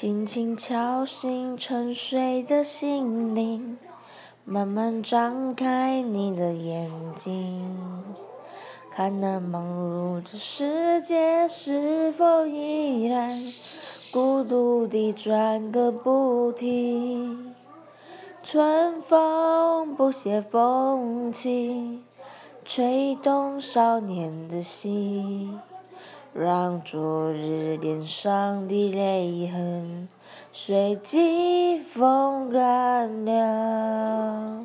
轻轻敲醒沉睡的心灵，慢慢张开你的眼睛，看那忙碌的世界是否依然孤独地转个不停。春风不解风情，吹动少年的心。让昨日脸上的泪痕随季风干了。